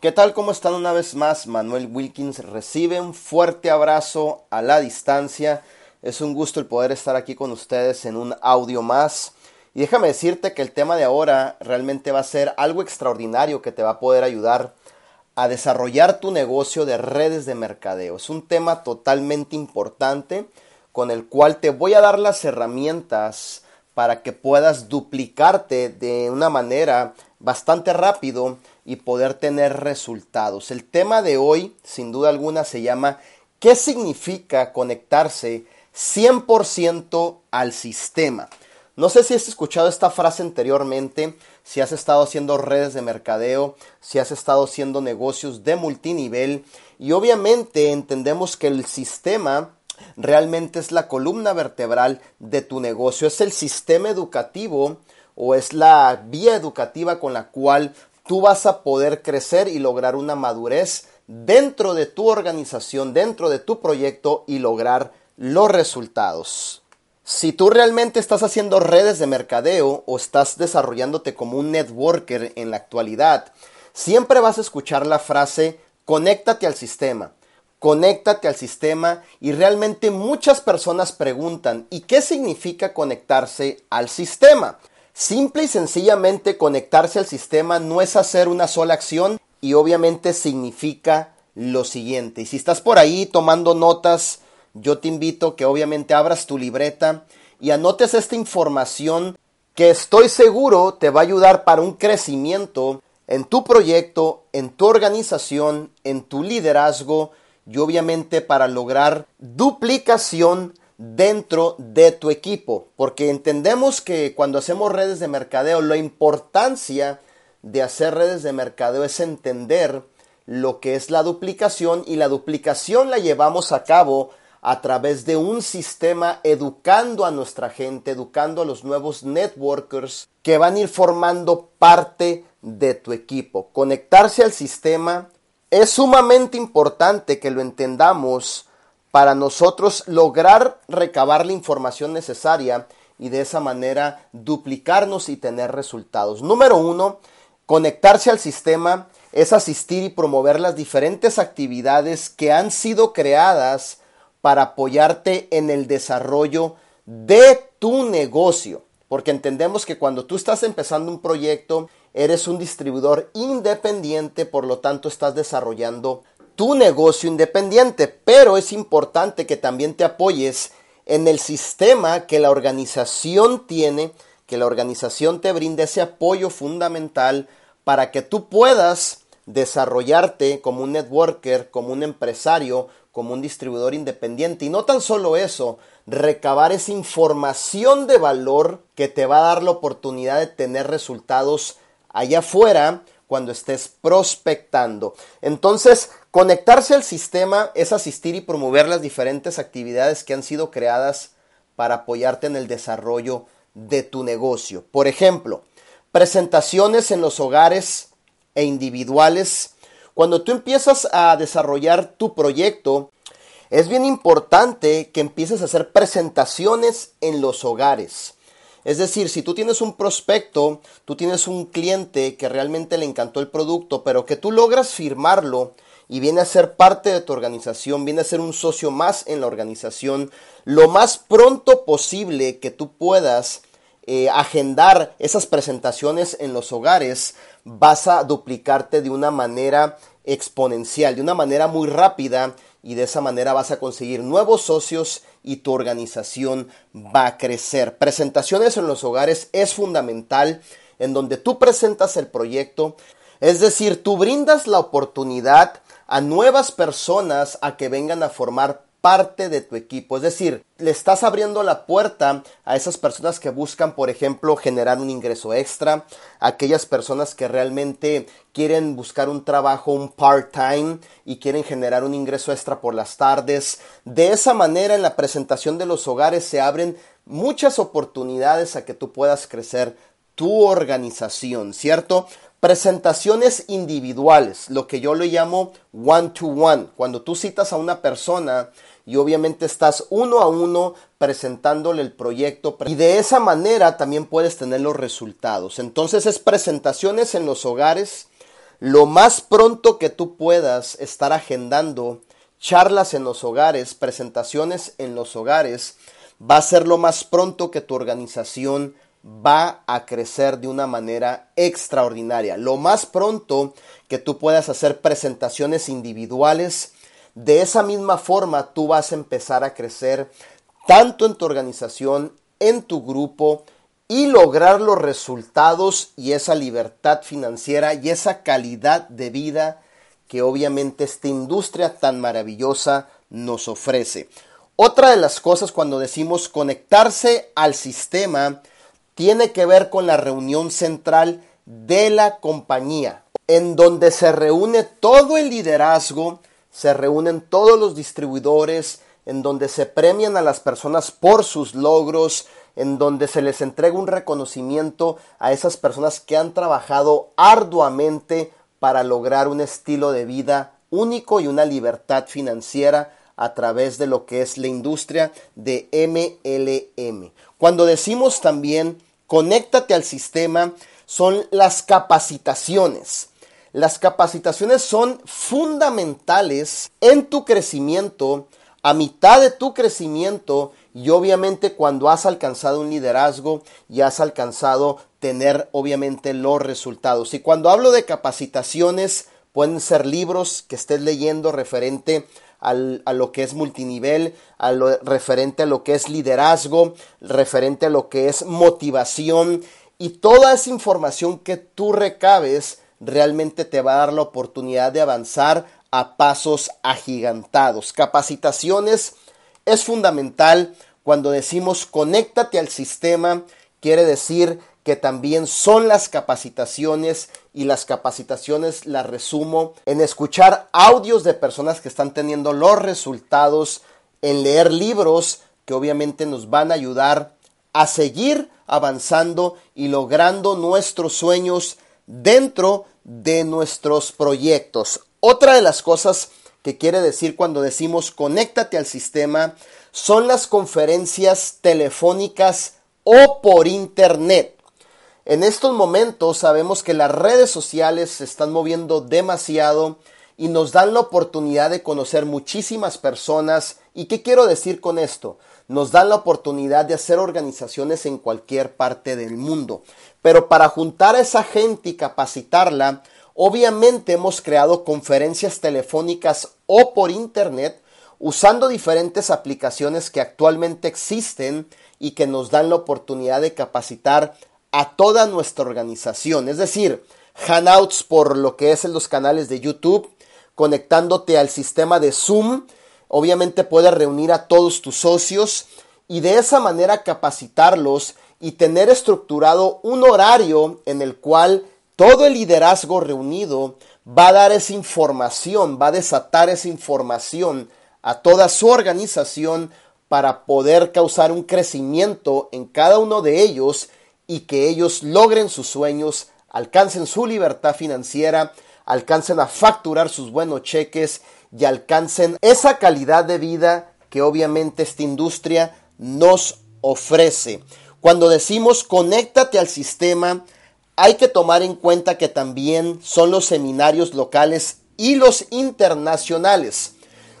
¿Qué tal? ¿Cómo están una vez más? Manuel Wilkins recibe un fuerte abrazo a la distancia. Es un gusto el poder estar aquí con ustedes en un audio más. Y déjame decirte que el tema de ahora realmente va a ser algo extraordinario que te va a poder ayudar a desarrollar tu negocio de redes de mercadeo. Es un tema totalmente importante con el cual te voy a dar las herramientas para que puedas duplicarte de una manera bastante rápido y poder tener resultados. El tema de hoy, sin duda alguna, se llama ¿qué significa conectarse 100% al sistema? No sé si has escuchado esta frase anteriormente, si has estado haciendo redes de mercadeo, si has estado haciendo negocios de multinivel y obviamente entendemos que el sistema realmente es la columna vertebral de tu negocio, es el sistema educativo o es la vía educativa con la cual tú vas a poder crecer y lograr una madurez dentro de tu organización, dentro de tu proyecto y lograr los resultados. Si tú realmente estás haciendo redes de mercadeo o estás desarrollándote como un networker en la actualidad, siempre vas a escuchar la frase conéctate al sistema, conéctate al sistema y realmente muchas personas preguntan ¿y qué significa conectarse al sistema? Simple y sencillamente conectarse al sistema no es hacer una sola acción y obviamente significa lo siguiente. Y si estás por ahí tomando notas, yo te invito que obviamente abras tu libreta y anotes esta información que estoy seguro te va a ayudar para un crecimiento en tu proyecto, en tu organización, en tu liderazgo y obviamente para lograr duplicación dentro de tu equipo. Porque entendemos que cuando hacemos redes de mercadeo, la importancia de hacer redes de mercadeo es entender lo que es la duplicación y la duplicación la llevamos a cabo a través de un sistema educando a nuestra gente, educando a los nuevos networkers que van a ir formando parte de tu equipo. Conectarse al sistema es sumamente importante que lo entendamos para nosotros lograr recabar la información necesaria y de esa manera duplicarnos y tener resultados. Número uno, conectarse al sistema es asistir y promover las diferentes actividades que han sido creadas para apoyarte en el desarrollo de tu negocio. Porque entendemos que cuando tú estás empezando un proyecto, eres un distribuidor independiente, por lo tanto estás desarrollando tu negocio independiente. Pero es importante que también te apoyes en el sistema que la organización tiene, que la organización te brinde ese apoyo fundamental para que tú puedas desarrollarte como un networker, como un empresario, como un distribuidor independiente. Y no tan solo eso, recabar esa información de valor que te va a dar la oportunidad de tener resultados allá afuera cuando estés prospectando. Entonces, conectarse al sistema es asistir y promover las diferentes actividades que han sido creadas para apoyarte en el desarrollo de tu negocio. Por ejemplo, presentaciones en los hogares e individuales cuando tú empiezas a desarrollar tu proyecto, es bien importante que empieces a hacer presentaciones en los hogares. Es decir, si tú tienes un prospecto, tú tienes un cliente que realmente le encantó el producto, pero que tú logras firmarlo y viene a ser parte de tu organización, viene a ser un socio más en la organización, lo más pronto posible que tú puedas eh, agendar esas presentaciones en los hogares, vas a duplicarte de una manera exponencial, de una manera muy rápida y de esa manera vas a conseguir nuevos socios y tu organización va a crecer. Presentaciones en los hogares es fundamental en donde tú presentas el proyecto, es decir, tú brindas la oportunidad a nuevas personas a que vengan a formar parte de tu equipo. Es decir, le estás abriendo la puerta a esas personas que buscan, por ejemplo, generar un ingreso extra, aquellas personas que realmente quieren buscar un trabajo, un part-time y quieren generar un ingreso extra por las tardes. De esa manera, en la presentación de los hogares se abren muchas oportunidades a que tú puedas crecer tu organización, ¿cierto? Presentaciones individuales, lo que yo le llamo one to one, cuando tú citas a una persona y obviamente estás uno a uno presentándole el proyecto y de esa manera también puedes tener los resultados. Entonces es presentaciones en los hogares, lo más pronto que tú puedas estar agendando charlas en los hogares, presentaciones en los hogares, va a ser lo más pronto que tu organización va a crecer de una manera extraordinaria. Lo más pronto que tú puedas hacer presentaciones individuales, de esa misma forma tú vas a empezar a crecer tanto en tu organización, en tu grupo y lograr los resultados y esa libertad financiera y esa calidad de vida que obviamente esta industria tan maravillosa nos ofrece. Otra de las cosas cuando decimos conectarse al sistema, tiene que ver con la reunión central de la compañía, en donde se reúne todo el liderazgo, se reúnen todos los distribuidores, en donde se premian a las personas por sus logros, en donde se les entrega un reconocimiento a esas personas que han trabajado arduamente para lograr un estilo de vida único y una libertad financiera a través de lo que es la industria de MLM. Cuando decimos también conéctate al sistema, son las capacitaciones. Las capacitaciones son fundamentales en tu crecimiento, a mitad de tu crecimiento y obviamente cuando has alcanzado un liderazgo y has alcanzado tener obviamente los resultados. Y cuando hablo de capacitaciones, pueden ser libros que estés leyendo referente a lo que es multinivel, a lo referente a lo que es liderazgo, referente a lo que es motivación y toda esa información que tú recabes realmente te va a dar la oportunidad de avanzar a pasos agigantados. Capacitaciones es fundamental cuando decimos conéctate al sistema, quiere decir que también son las capacitaciones y las capacitaciones las resumo en escuchar audios de personas que están teniendo los resultados, en leer libros que obviamente nos van a ayudar a seguir avanzando y logrando nuestros sueños dentro de nuestros proyectos. Otra de las cosas que quiere decir cuando decimos conéctate al sistema son las conferencias telefónicas o por internet. En estos momentos sabemos que las redes sociales se están moviendo demasiado y nos dan la oportunidad de conocer muchísimas personas. ¿Y qué quiero decir con esto? Nos dan la oportunidad de hacer organizaciones en cualquier parte del mundo. Pero para juntar a esa gente y capacitarla, obviamente hemos creado conferencias telefónicas o por internet usando diferentes aplicaciones que actualmente existen y que nos dan la oportunidad de capacitar a toda nuestra organización. Es decir, Hangouts por lo que es en los canales de YouTube, conectándote al sistema de Zoom. Obviamente puedes reunir a todos tus socios y de esa manera capacitarlos y tener estructurado un horario en el cual todo el liderazgo reunido va a dar esa información, va a desatar esa información a toda su organización para poder causar un crecimiento en cada uno de ellos y que ellos logren sus sueños, alcancen su libertad financiera, alcancen a facturar sus buenos cheques y alcancen esa calidad de vida que obviamente esta industria nos ofrece. Cuando decimos conéctate al sistema, hay que tomar en cuenta que también son los seminarios locales y los internacionales.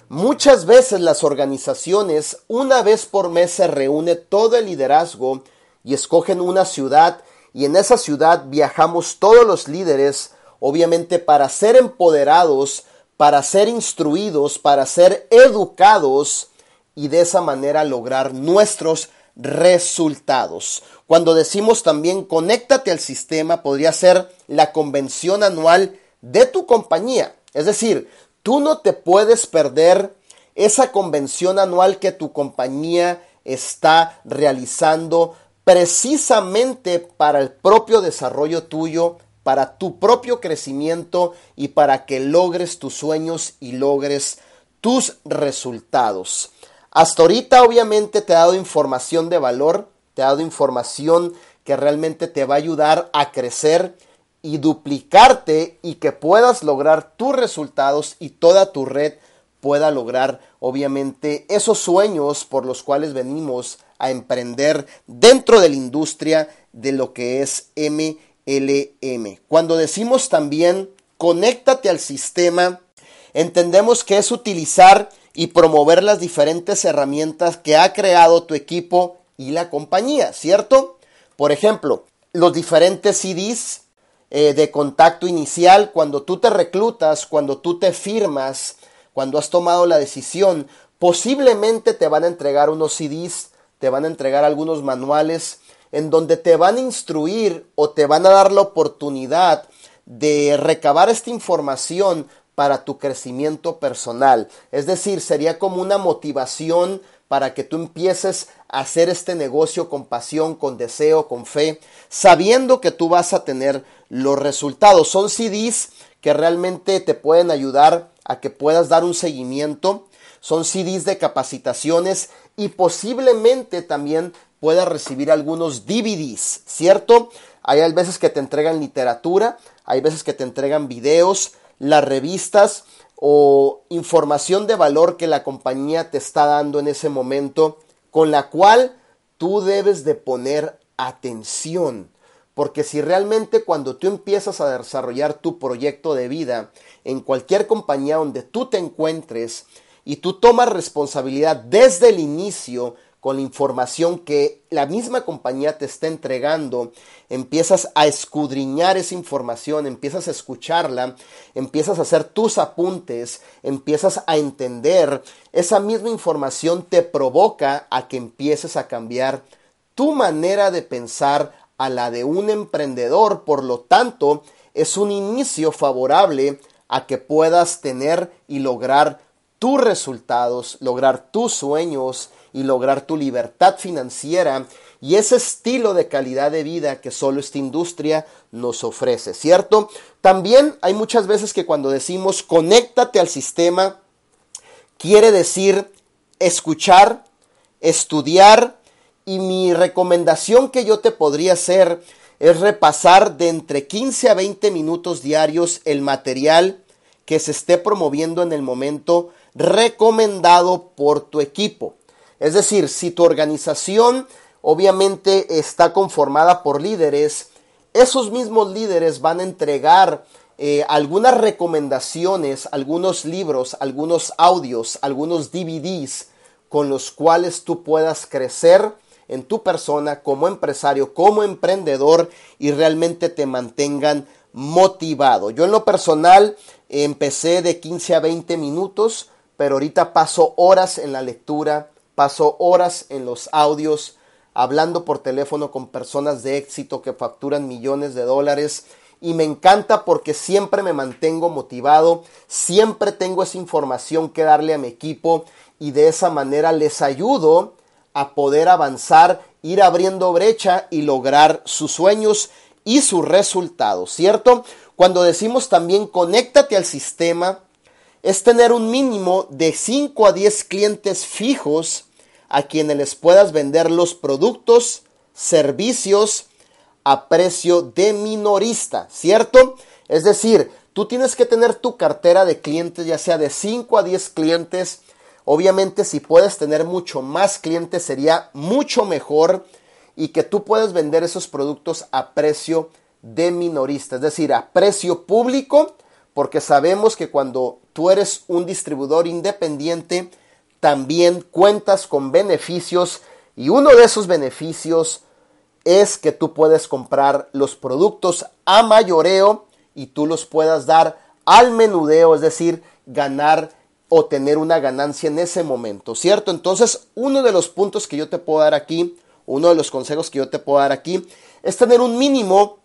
Muchas veces las organizaciones una vez por mes se reúne todo el liderazgo y escogen una ciudad y en esa ciudad viajamos todos los líderes, obviamente para ser empoderados, para ser instruidos, para ser educados y de esa manera lograr nuestros resultados. Cuando decimos también conéctate al sistema, podría ser la convención anual de tu compañía. Es decir, tú no te puedes perder esa convención anual que tu compañía está realizando precisamente para el propio desarrollo tuyo, para tu propio crecimiento y para que logres tus sueños y logres tus resultados. Hasta ahorita obviamente te ha dado información de valor, te ha dado información que realmente te va a ayudar a crecer y duplicarte y que puedas lograr tus resultados y toda tu red pueda lograr obviamente esos sueños por los cuales venimos a emprender dentro de la industria de lo que es MLM. Cuando decimos también conéctate al sistema, entendemos que es utilizar y promover las diferentes herramientas que ha creado tu equipo y la compañía, ¿cierto? Por ejemplo, los diferentes CDs eh, de contacto inicial, cuando tú te reclutas, cuando tú te firmas, cuando has tomado la decisión, posiblemente te van a entregar unos CDs, te van a entregar algunos manuales en donde te van a instruir o te van a dar la oportunidad de recabar esta información para tu crecimiento personal. Es decir, sería como una motivación para que tú empieces a hacer este negocio con pasión, con deseo, con fe, sabiendo que tú vas a tener los resultados. Son CDs que realmente te pueden ayudar a que puedas dar un seguimiento. Son CDs de capacitaciones y posiblemente también puedas recibir algunos DVDs, ¿cierto? Hay veces que te entregan literatura, hay veces que te entregan videos, las revistas o información de valor que la compañía te está dando en ese momento, con la cual tú debes de poner atención. Porque si realmente cuando tú empiezas a desarrollar tu proyecto de vida en cualquier compañía donde tú te encuentres y tú tomas responsabilidad desde el inicio con la información que la misma compañía te está entregando, empiezas a escudriñar esa información, empiezas a escucharla, empiezas a hacer tus apuntes, empiezas a entender, esa misma información te provoca a que empieces a cambiar tu manera de pensar a la de un emprendedor, por lo tanto, es un inicio favorable a que puedas tener y lograr tus resultados, lograr tus sueños y lograr tu libertad financiera y ese estilo de calidad de vida que solo esta industria nos ofrece, ¿cierto? También hay muchas veces que cuando decimos conéctate al sistema, quiere decir escuchar, estudiar y mi recomendación que yo te podría hacer es repasar de entre 15 a 20 minutos diarios el material que se esté promoviendo en el momento recomendado por tu equipo. Es decir, si tu organización obviamente está conformada por líderes, esos mismos líderes van a entregar eh, algunas recomendaciones, algunos libros, algunos audios, algunos DVDs con los cuales tú puedas crecer en tu persona como empresario, como emprendedor y realmente te mantengan motivado. Yo en lo personal empecé de 15 a 20 minutos, pero ahorita paso horas en la lectura, paso horas en los audios, hablando por teléfono con personas de éxito que facturan millones de dólares y me encanta porque siempre me mantengo motivado, siempre tengo esa información que darle a mi equipo y de esa manera les ayudo a poder avanzar, ir abriendo brecha y lograr sus sueños y sus resultados, ¿cierto? Cuando decimos también conéctate al sistema, es tener un mínimo de 5 a 10 clientes fijos a quienes les puedas vender los productos, servicios a precio de minorista, ¿cierto? Es decir, tú tienes que tener tu cartera de clientes, ya sea de 5 a 10 clientes. Obviamente, si puedes tener mucho más clientes, sería mucho mejor y que tú puedas vender esos productos a precio de minorista, es decir, a precio público, porque sabemos que cuando tú eres un distribuidor independiente, también cuentas con beneficios y uno de esos beneficios es que tú puedes comprar los productos a mayoreo y tú los puedas dar al menudeo, es decir, ganar o tener una ganancia en ese momento, ¿cierto? Entonces, uno de los puntos que yo te puedo dar aquí, uno de los consejos que yo te puedo dar aquí, es tener un mínimo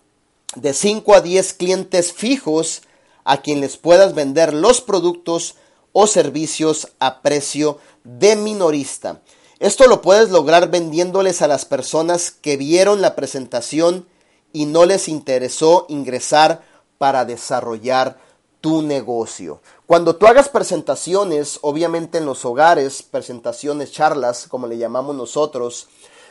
de 5 a 10 clientes fijos a quien les puedas vender los productos o servicios a precio de minorista. Esto lo puedes lograr vendiéndoles a las personas que vieron la presentación y no les interesó ingresar para desarrollar tu negocio. Cuando tú hagas presentaciones, obviamente en los hogares, presentaciones, charlas, como le llamamos nosotros,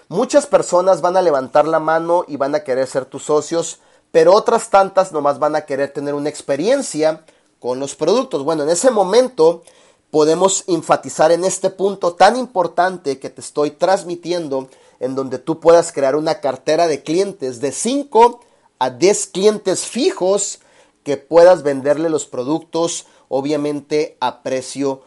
muchas personas van a levantar la mano y van a querer ser tus socios, pero otras tantas nomás van a querer tener una experiencia con los productos. Bueno, en ese momento podemos enfatizar en este punto tan importante que te estoy transmitiendo, en donde tú puedas crear una cartera de clientes de 5 a 10 clientes fijos que puedas venderle los productos, obviamente a precio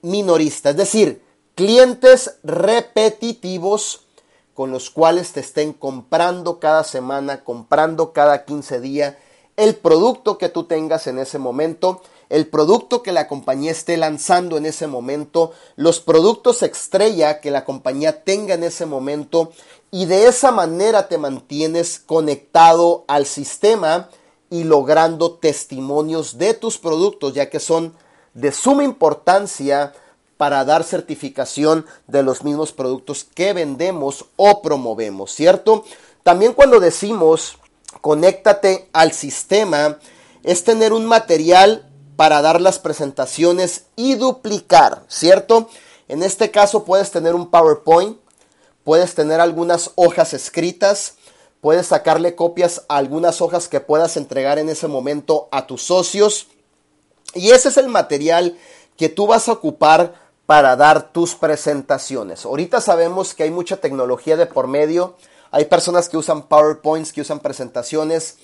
minorista. Es decir, clientes repetitivos con los cuales te estén comprando cada semana, comprando cada 15 días el producto que tú tengas en ese momento el producto que la compañía esté lanzando en ese momento, los productos estrella que la compañía tenga en ese momento y de esa manera te mantienes conectado al sistema y logrando testimonios de tus productos, ya que son de suma importancia para dar certificación de los mismos productos que vendemos o promovemos, ¿cierto? También cuando decimos conéctate al sistema, es tener un material para dar las presentaciones y duplicar, ¿cierto? En este caso puedes tener un PowerPoint, puedes tener algunas hojas escritas, puedes sacarle copias a algunas hojas que puedas entregar en ese momento a tus socios. Y ese es el material que tú vas a ocupar para dar tus presentaciones. Ahorita sabemos que hay mucha tecnología de por medio. Hay personas que usan PowerPoints, que usan presentaciones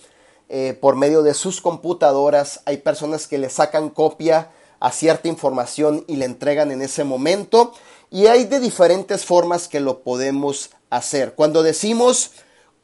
eh, por medio de sus computadoras. Hay personas que le sacan copia a cierta información y le entregan en ese momento. Y hay de diferentes formas que lo podemos hacer. Cuando decimos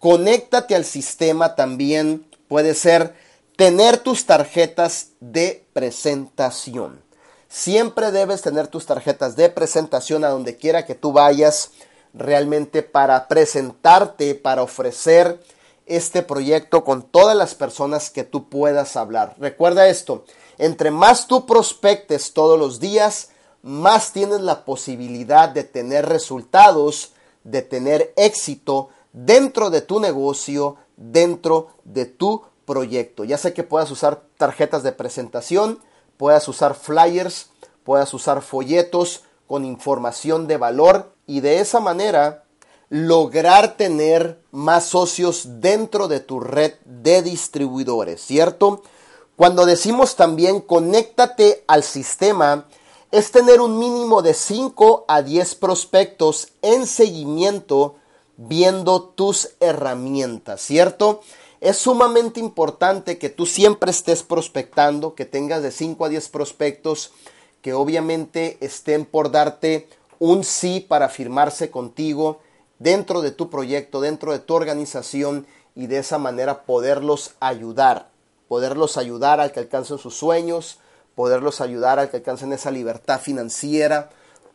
conéctate al sistema también puede ser tener tus tarjetas de presentación. Siempre debes tener tus tarjetas de presentación a donde quiera que tú vayas realmente para presentarte, para ofrecer este proyecto con todas las personas que tú puedas hablar. Recuerda esto, entre más tú prospectes todos los días, más tienes la posibilidad de tener resultados, de tener éxito dentro de tu negocio, dentro de tu proyecto. Ya sé que puedas usar tarjetas de presentación, puedas usar flyers, puedas usar folletos con información de valor y de esa manera lograr tener más socios dentro de tu red de distribuidores, ¿cierto? Cuando decimos también conéctate al sistema, es tener un mínimo de 5 a 10 prospectos en seguimiento viendo tus herramientas, ¿cierto? Es sumamente importante que tú siempre estés prospectando, que tengas de 5 a 10 prospectos que obviamente estén por darte un sí para firmarse contigo dentro de tu proyecto, dentro de tu organización y de esa manera poderlos ayudar, poderlos ayudar al que alcancen sus sueños, poderlos ayudar al que alcancen esa libertad financiera,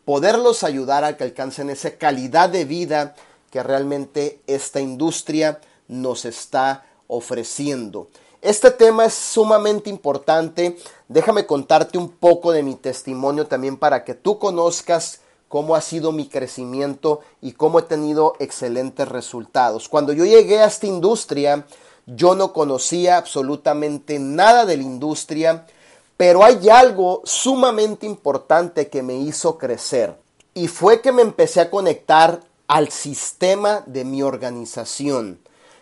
poderlos ayudar al que alcancen esa calidad de vida que realmente esta industria nos está ofreciendo. Este tema es sumamente importante. Déjame contarte un poco de mi testimonio también para que tú conozcas cómo ha sido mi crecimiento y cómo he tenido excelentes resultados. Cuando yo llegué a esta industria, yo no conocía absolutamente nada de la industria, pero hay algo sumamente importante que me hizo crecer y fue que me empecé a conectar al sistema de mi organización.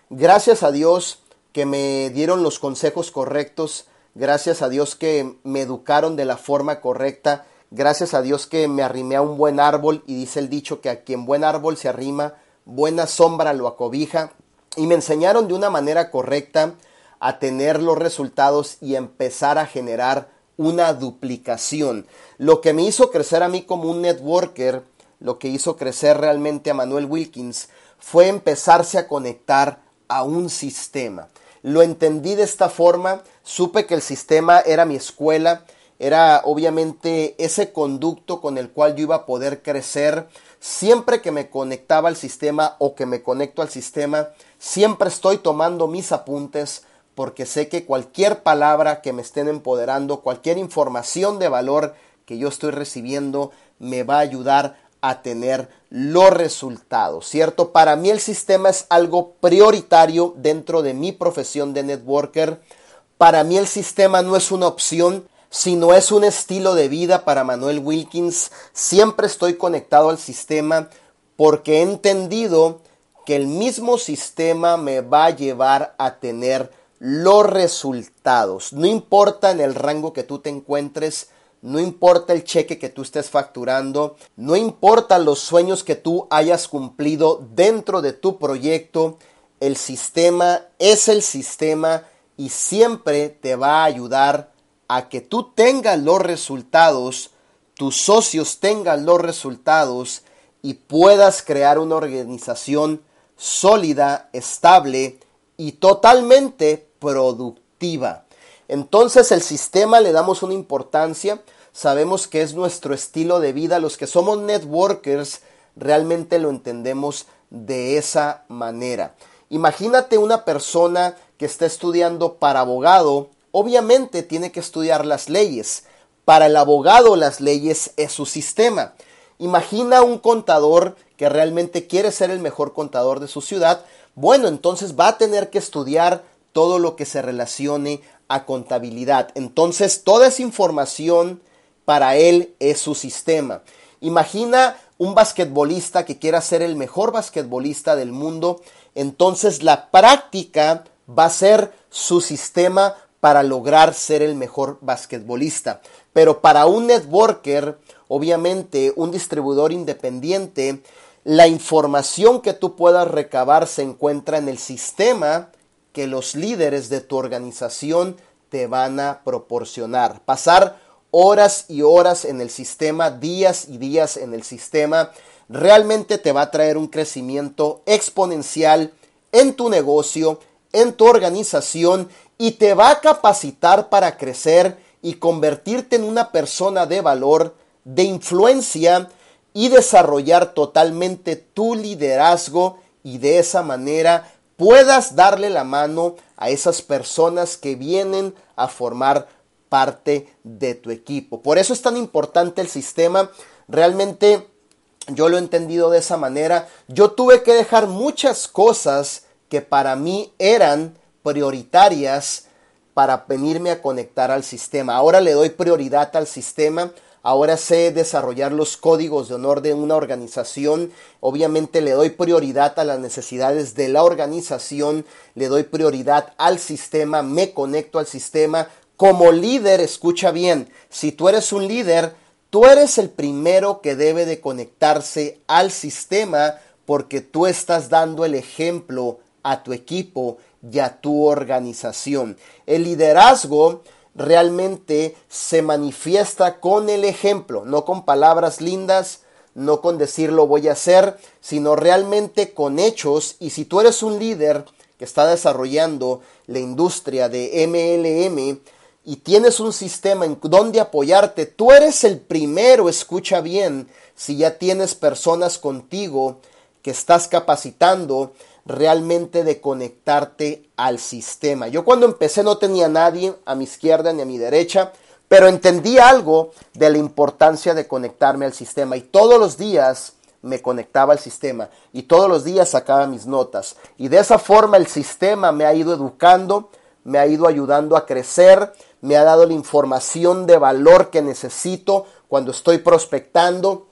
Gracias a Dios que me dieron los consejos correctos, gracias a Dios que me educaron de la forma correcta, Gracias a Dios que me arrimé a un buen árbol y dice el dicho que a quien buen árbol se arrima, buena sombra lo acobija. Y me enseñaron de una manera correcta a tener los resultados y empezar a generar una duplicación. Lo que me hizo crecer a mí como un networker, lo que hizo crecer realmente a Manuel Wilkins, fue empezarse a conectar a un sistema. Lo entendí de esta forma, supe que el sistema era mi escuela, era obviamente ese conducto con el cual yo iba a poder crecer. Siempre que me conectaba al sistema o que me conecto al sistema, siempre estoy tomando mis apuntes porque sé que cualquier palabra que me estén empoderando, cualquier información de valor que yo estoy recibiendo, me va a ayudar a tener los resultados, ¿cierto? Para mí el sistema es algo prioritario dentro de mi profesión de networker. Para mí el sistema no es una opción, sino es un estilo de vida para Manuel Wilkins. Siempre estoy conectado al sistema porque he entendido que el mismo sistema me va a llevar a tener los resultados. No importa en el rango que tú te encuentres, no importa el cheque que tú estés facturando, no importa los sueños que tú hayas cumplido dentro de tu proyecto, el sistema es el sistema y siempre te va a ayudar a que tú tengas los resultados, tus socios tengan los resultados y puedas crear una organización sólida, estable y totalmente productiva. Entonces el sistema le damos una importancia, sabemos que es nuestro estilo de vida, los que somos networkers realmente lo entendemos de esa manera. Imagínate una persona que está estudiando para abogado, obviamente tiene que estudiar las leyes. Para el abogado las leyes es su sistema. Imagina un contador que realmente quiere ser el mejor contador de su ciudad. Bueno, entonces va a tener que estudiar todo lo que se relacione a contabilidad. Entonces, toda esa información para él es su sistema. Imagina un basquetbolista que quiera ser el mejor basquetbolista del mundo. Entonces, la práctica va a ser su sistema para lograr ser el mejor basquetbolista. Pero para un networker, obviamente, un distribuidor independiente, la información que tú puedas recabar se encuentra en el sistema que los líderes de tu organización te van a proporcionar. Pasar horas y horas en el sistema, días y días en el sistema, realmente te va a traer un crecimiento exponencial en tu negocio, en tu organización y te va a capacitar para crecer y convertirte en una persona de valor, de influencia y desarrollar totalmente tu liderazgo y de esa manera puedas darle la mano a esas personas que vienen a formar parte de tu equipo. Por eso es tan importante el sistema. Realmente yo lo he entendido de esa manera. Yo tuve que dejar muchas cosas que para mí eran prioritarias para venirme a conectar al sistema. Ahora le doy prioridad al sistema Ahora sé desarrollar los códigos de honor de una organización. Obviamente le doy prioridad a las necesidades de la organización, le doy prioridad al sistema, me conecto al sistema. Como líder, escucha bien, si tú eres un líder, tú eres el primero que debe de conectarse al sistema porque tú estás dando el ejemplo a tu equipo y a tu organización. El liderazgo realmente se manifiesta con el ejemplo, no con palabras lindas, no con decir lo voy a hacer, sino realmente con hechos. Y si tú eres un líder que está desarrollando la industria de MLM y tienes un sistema en donde apoyarte, tú eres el primero, escucha bien, si ya tienes personas contigo que estás capacitando, realmente de conectarte al sistema. Yo cuando empecé no tenía nadie a mi izquierda ni a mi derecha, pero entendí algo de la importancia de conectarme al sistema y todos los días me conectaba al sistema y todos los días sacaba mis notas y de esa forma el sistema me ha ido educando, me ha ido ayudando a crecer, me ha dado la información de valor que necesito cuando estoy prospectando,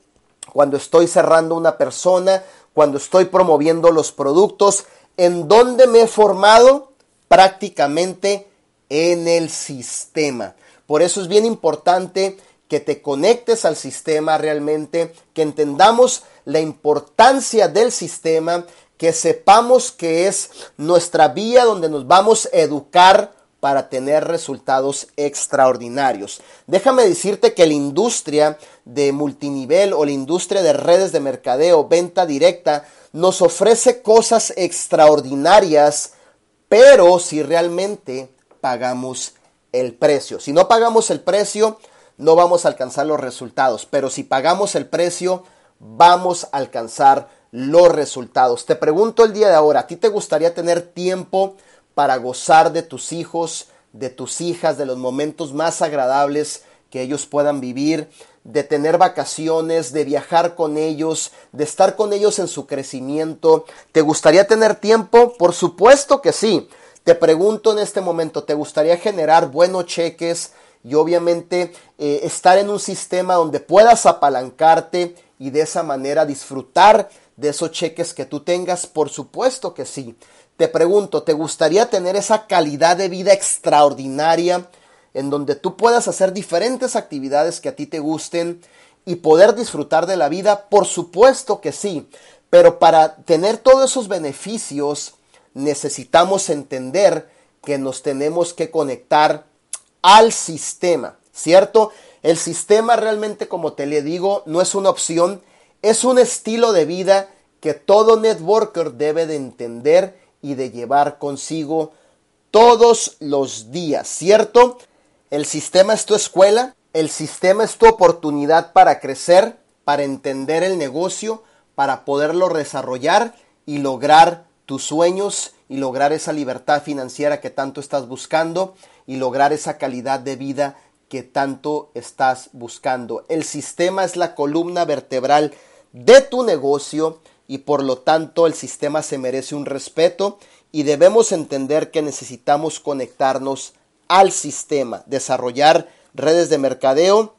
cuando estoy cerrando una persona, cuando estoy promoviendo los productos, en donde me he formado prácticamente en el sistema. Por eso es bien importante que te conectes al sistema realmente, que entendamos la importancia del sistema, que sepamos que es nuestra vía donde nos vamos a educar para tener resultados extraordinarios. Déjame decirte que la industria de multinivel o la industria de redes de mercadeo, venta directa, nos ofrece cosas extraordinarias, pero si realmente pagamos el precio. Si no pagamos el precio, no vamos a alcanzar los resultados, pero si pagamos el precio, vamos a alcanzar los resultados. Te pregunto el día de ahora, ¿a ti te gustaría tener tiempo para gozar de tus hijos, de tus hijas, de los momentos más agradables que ellos puedan vivir, de tener vacaciones, de viajar con ellos, de estar con ellos en su crecimiento. ¿Te gustaría tener tiempo? Por supuesto que sí. Te pregunto en este momento, ¿te gustaría generar buenos cheques y obviamente eh, estar en un sistema donde puedas apalancarte y de esa manera disfrutar de esos cheques que tú tengas? Por supuesto que sí. Te pregunto, ¿te gustaría tener esa calidad de vida extraordinaria en donde tú puedas hacer diferentes actividades que a ti te gusten y poder disfrutar de la vida? Por supuesto que sí. Pero para tener todos esos beneficios necesitamos entender que nos tenemos que conectar al sistema, ¿cierto? El sistema realmente, como te le digo, no es una opción, es un estilo de vida que todo networker debe de entender y de llevar consigo todos los días, ¿cierto? El sistema es tu escuela, el sistema es tu oportunidad para crecer, para entender el negocio, para poderlo desarrollar y lograr tus sueños y lograr esa libertad financiera que tanto estás buscando y lograr esa calidad de vida que tanto estás buscando. El sistema es la columna vertebral de tu negocio y por lo tanto el sistema se merece un respeto y debemos entender que necesitamos conectarnos al sistema, desarrollar redes de mercadeo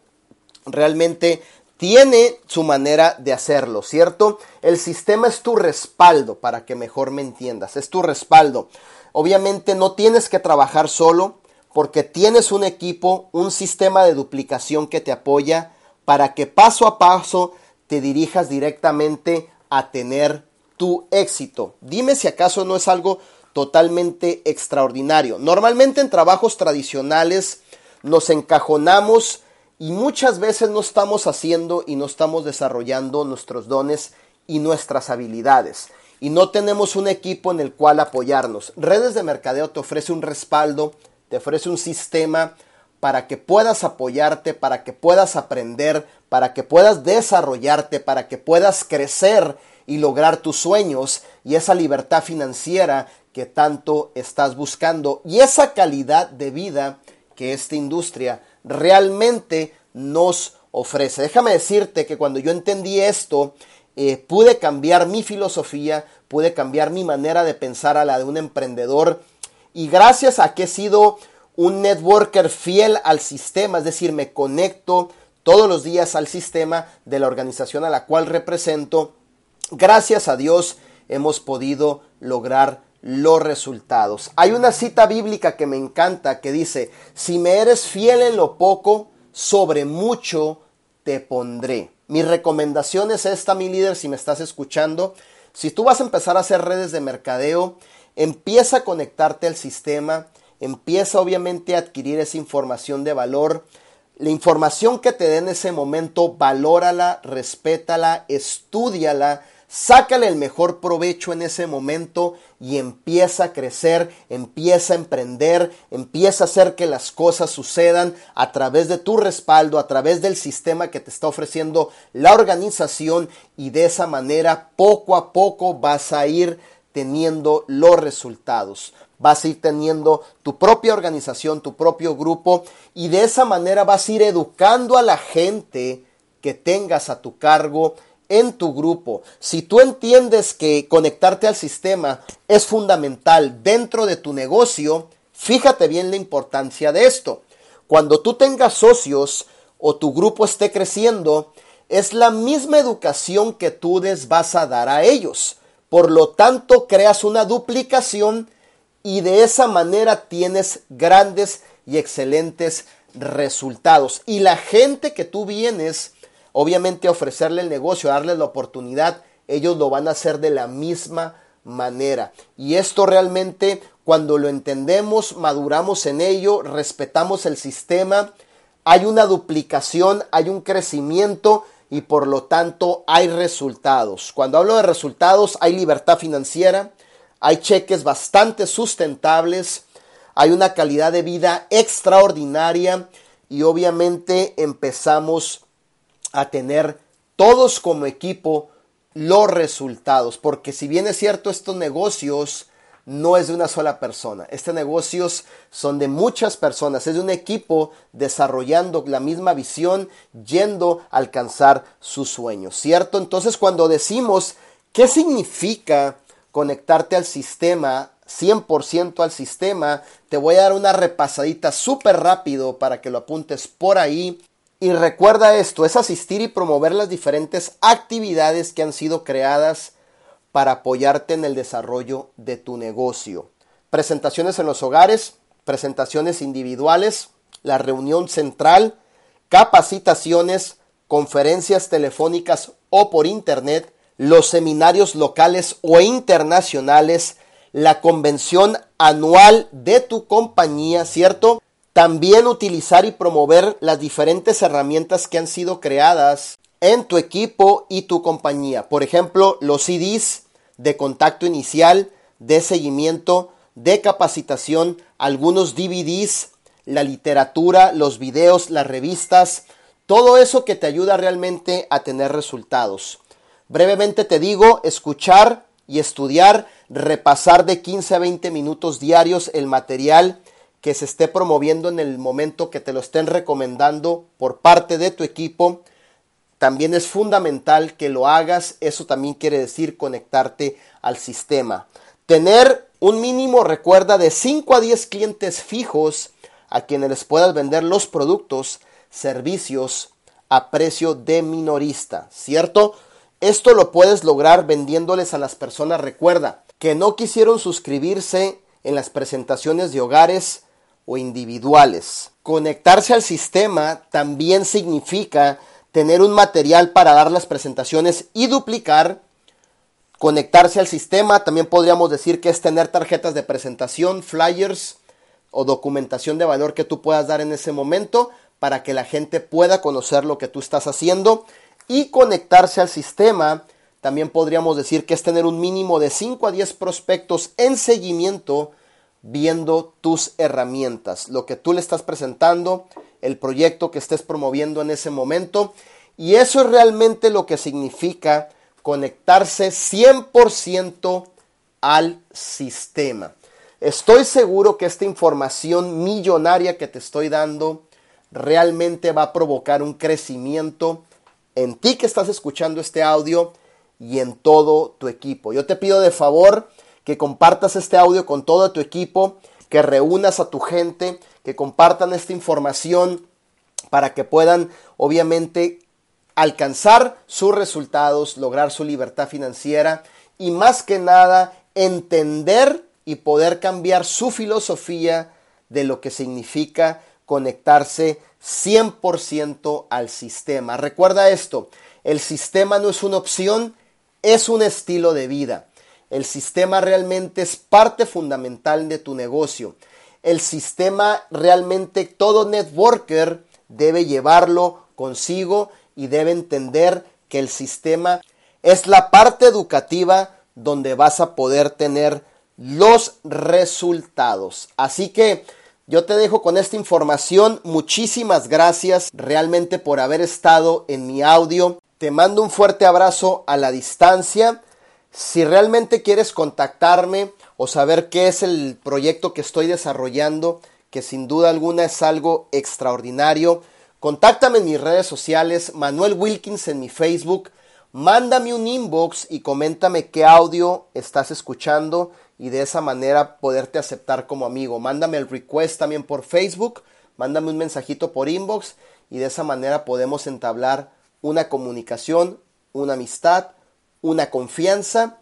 realmente tiene su manera de hacerlo, ¿cierto? El sistema es tu respaldo, para que mejor me entiendas, es tu respaldo. Obviamente no tienes que trabajar solo porque tienes un equipo, un sistema de duplicación que te apoya para que paso a paso te dirijas directamente a tener tu éxito. Dime si acaso no es algo totalmente extraordinario. Normalmente en trabajos tradicionales nos encajonamos y muchas veces no estamos haciendo y no estamos desarrollando nuestros dones y nuestras habilidades. Y no tenemos un equipo en el cual apoyarnos. Redes de mercadeo te ofrece un respaldo, te ofrece un sistema para que puedas apoyarte, para que puedas aprender, para que puedas desarrollarte, para que puedas crecer y lograr tus sueños y esa libertad financiera que tanto estás buscando y esa calidad de vida que esta industria realmente nos ofrece. Déjame decirte que cuando yo entendí esto, eh, pude cambiar mi filosofía, pude cambiar mi manera de pensar a la de un emprendedor y gracias a que he sido un networker fiel al sistema, es decir, me conecto todos los días al sistema de la organización a la cual represento. Gracias a Dios hemos podido lograr los resultados. Hay una cita bíblica que me encanta que dice, si me eres fiel en lo poco, sobre mucho te pondré. Mi recomendación es esta, mi líder, si me estás escuchando. Si tú vas a empezar a hacer redes de mercadeo, empieza a conectarte al sistema, empieza obviamente a adquirir esa información de valor. La información que te dé en ese momento, valórala, respétala, estudiala, sácale el mejor provecho en ese momento y empieza a crecer, empieza a emprender, empieza a hacer que las cosas sucedan a través de tu respaldo, a través del sistema que te está ofreciendo la organización y de esa manera poco a poco vas a ir teniendo los resultados vas a ir teniendo tu propia organización, tu propio grupo y de esa manera vas a ir educando a la gente que tengas a tu cargo en tu grupo. Si tú entiendes que conectarte al sistema es fundamental dentro de tu negocio, fíjate bien la importancia de esto. Cuando tú tengas socios o tu grupo esté creciendo, es la misma educación que tú les vas a dar a ellos. Por lo tanto, creas una duplicación y de esa manera tienes grandes y excelentes resultados. Y la gente que tú vienes, obviamente, a ofrecerle el negocio, a darle la oportunidad, ellos lo van a hacer de la misma manera. Y esto realmente, cuando lo entendemos, maduramos en ello, respetamos el sistema, hay una duplicación, hay un crecimiento y por lo tanto hay resultados. Cuando hablo de resultados, hay libertad financiera, hay cheques bastante sustentables, hay una calidad de vida extraordinaria y obviamente empezamos a tener todos como equipo los resultados, porque si bien es cierto estos negocios no es de una sola persona. Estos negocios son de muchas personas, es de un equipo desarrollando la misma visión, yendo a alcanzar sus sueños, ¿cierto? Entonces cuando decimos, ¿qué significa conectarte al sistema? 100% al sistema, te voy a dar una repasadita súper rápido para que lo apuntes por ahí. Y recuerda esto, es asistir y promover las diferentes actividades que han sido creadas para apoyarte en el desarrollo de tu negocio. Presentaciones en los hogares, presentaciones individuales, la reunión central, capacitaciones, conferencias telefónicas o por internet, los seminarios locales o internacionales, la convención anual de tu compañía, ¿cierto? También utilizar y promover las diferentes herramientas que han sido creadas en tu equipo y tu compañía. Por ejemplo, los CDs de contacto inicial, de seguimiento, de capacitación, algunos DVDs, la literatura, los videos, las revistas, todo eso que te ayuda realmente a tener resultados. Brevemente te digo, escuchar y estudiar, repasar de 15 a 20 minutos diarios el material que se esté promoviendo en el momento que te lo estén recomendando por parte de tu equipo también es fundamental que lo hagas. Eso también quiere decir conectarte al sistema. Tener un mínimo, recuerda, de 5 a 10 clientes fijos a quienes les puedas vender los productos, servicios a precio de minorista, ¿cierto? Esto lo puedes lograr vendiéndoles a las personas, recuerda, que no quisieron suscribirse en las presentaciones de hogares o individuales. Conectarse al sistema también significa tener un material para dar las presentaciones y duplicar, conectarse al sistema, también podríamos decir que es tener tarjetas de presentación, flyers o documentación de valor que tú puedas dar en ese momento para que la gente pueda conocer lo que tú estás haciendo y conectarse al sistema. También podríamos decir que es tener un mínimo de 5 a 10 prospectos en seguimiento viendo tus herramientas, lo que tú le estás presentando el proyecto que estés promoviendo en ese momento. Y eso es realmente lo que significa conectarse 100% al sistema. Estoy seguro que esta información millonaria que te estoy dando realmente va a provocar un crecimiento en ti que estás escuchando este audio y en todo tu equipo. Yo te pido de favor que compartas este audio con todo tu equipo, que reúnas a tu gente, que compartan esta información para que puedan obviamente alcanzar sus resultados, lograr su libertad financiera y más que nada entender y poder cambiar su filosofía de lo que significa conectarse 100% al sistema. Recuerda esto, el sistema no es una opción, es un estilo de vida. El sistema realmente es parte fundamental de tu negocio el sistema realmente todo networker debe llevarlo consigo y debe entender que el sistema es la parte educativa donde vas a poder tener los resultados. Así que yo te dejo con esta información. Muchísimas gracias realmente por haber estado en mi audio. Te mando un fuerte abrazo a la distancia. Si realmente quieres contactarme, o saber qué es el proyecto que estoy desarrollando, que sin duda alguna es algo extraordinario, contáctame en mis redes sociales, Manuel Wilkins en mi Facebook, mándame un inbox y coméntame qué audio estás escuchando y de esa manera poderte aceptar como amigo. Mándame el request también por Facebook, mándame un mensajito por inbox y de esa manera podemos entablar una comunicación, una amistad, una confianza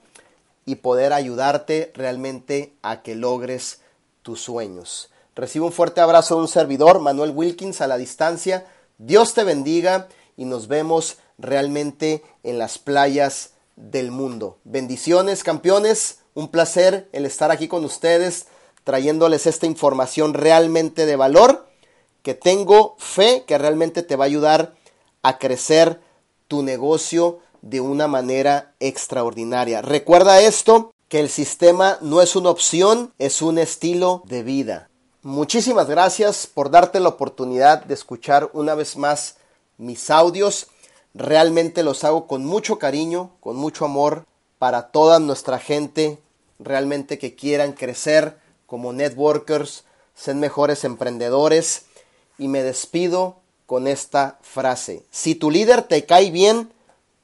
y poder ayudarte realmente a que logres tus sueños. Recibe un fuerte abrazo de un servidor, Manuel Wilkins, a la distancia. Dios te bendiga y nos vemos realmente en las playas del mundo. Bendiciones, campeones. Un placer el estar aquí con ustedes, trayéndoles esta información realmente de valor, que tengo fe que realmente te va a ayudar a crecer tu negocio de una manera extraordinaria. Recuerda esto, que el sistema no es una opción, es un estilo de vida. muchísimas gracias por darte la oportunidad de escuchar una vez más mis audios. Realmente los hago con mucho cariño, con mucho amor para toda nuestra gente, realmente que quieran crecer como networkers, ser mejores emprendedores. Y me despido con esta frase. Si tu líder te cae bien,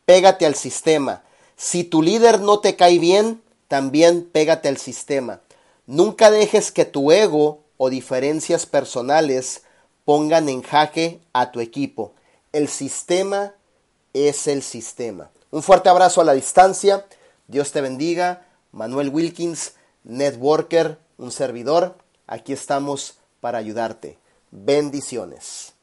pégate al sistema. Si tu líder no te cae bien, también pégate al sistema. Nunca dejes que tu ego o diferencias personales pongan en jaque a tu equipo. El sistema es el sistema. Un fuerte abrazo a la distancia. Dios te bendiga. Manuel Wilkins, networker, un servidor. Aquí estamos para ayudarte. Bendiciones.